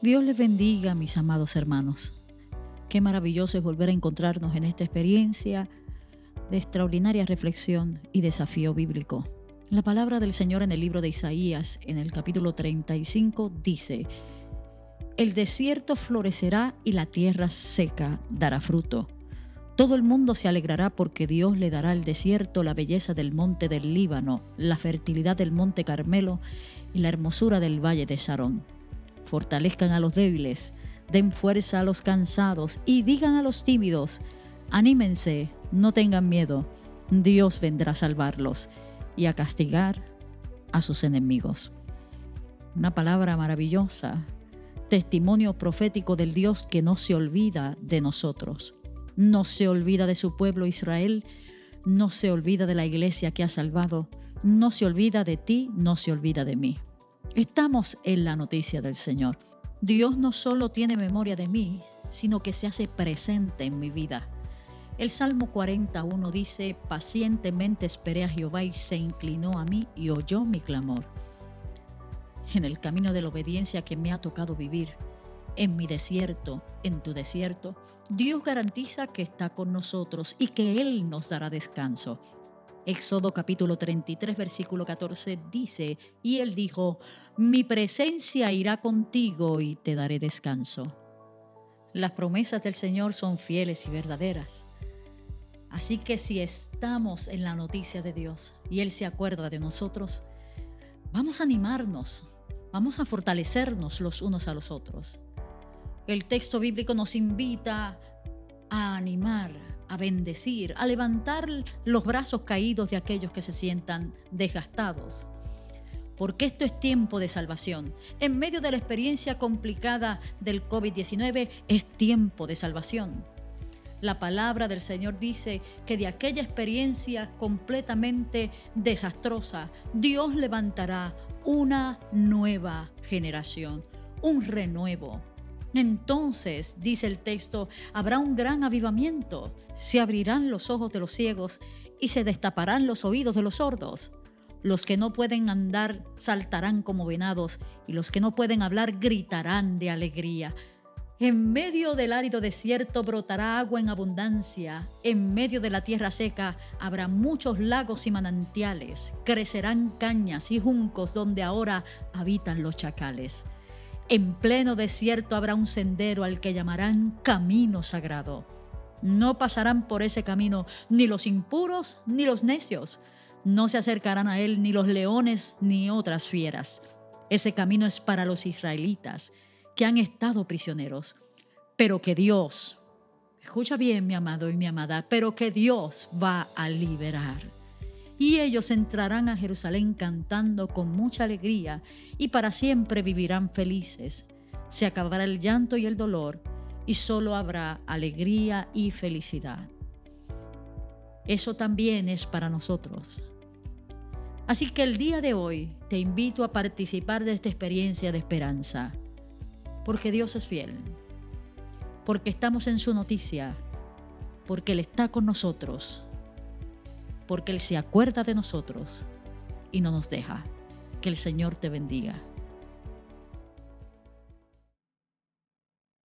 Dios les bendiga, mis amados hermanos. Qué maravilloso es volver a encontrarnos en esta experiencia de extraordinaria reflexión y desafío bíblico. La palabra del Señor en el libro de Isaías, en el capítulo 35, dice, El desierto florecerá y la tierra seca dará fruto. Todo el mundo se alegrará porque Dios le dará al desierto la belleza del monte del Líbano, la fertilidad del monte Carmelo y la hermosura del valle de Sarón. Fortalezcan a los débiles, den fuerza a los cansados y digan a los tímidos, anímense, no tengan miedo, Dios vendrá a salvarlos y a castigar a sus enemigos. Una palabra maravillosa, testimonio profético del Dios que no se olvida de nosotros, no se olvida de su pueblo Israel, no se olvida de la iglesia que ha salvado, no se olvida de ti, no se olvida de mí. Estamos en la noticia del Señor. Dios no solo tiene memoria de mí, sino que se hace presente en mi vida. El Salmo 41 dice, pacientemente esperé a Jehová y se inclinó a mí y oyó mi clamor. En el camino de la obediencia que me ha tocado vivir, en mi desierto, en tu desierto, Dios garantiza que está con nosotros y que Él nos dará descanso. Éxodo capítulo 33, versículo 14 dice, y él dijo, mi presencia irá contigo y te daré descanso. Las promesas del Señor son fieles y verdaderas. Así que si estamos en la noticia de Dios y Él se acuerda de nosotros, vamos a animarnos, vamos a fortalecernos los unos a los otros. El texto bíblico nos invita a animar, a bendecir, a levantar los brazos caídos de aquellos que se sientan desgastados. Porque esto es tiempo de salvación. En medio de la experiencia complicada del COVID-19 es tiempo de salvación. La palabra del Señor dice que de aquella experiencia completamente desastrosa, Dios levantará una nueva generación, un renuevo. Entonces, dice el texto, habrá un gran avivamiento, se abrirán los ojos de los ciegos y se destaparán los oídos de los sordos. Los que no pueden andar saltarán como venados y los que no pueden hablar gritarán de alegría. En medio del árido desierto brotará agua en abundancia, en medio de la tierra seca habrá muchos lagos y manantiales, crecerán cañas y juncos donde ahora habitan los chacales. En pleno desierto habrá un sendero al que llamarán camino sagrado. No pasarán por ese camino ni los impuros ni los necios. No se acercarán a él ni los leones ni otras fieras. Ese camino es para los israelitas que han estado prisioneros, pero que Dios, escucha bien mi amado y mi amada, pero que Dios va a liberar y ellos entrarán a Jerusalén cantando con mucha alegría y para siempre vivirán felices. Se acabará el llanto y el dolor y solo habrá alegría y felicidad. Eso también es para nosotros. Así que el día de hoy te invito a participar de esta experiencia de esperanza, porque Dios es fiel, porque estamos en su noticia, porque Él está con nosotros porque Él se acuerda de nosotros y no nos deja. Que el Señor te bendiga.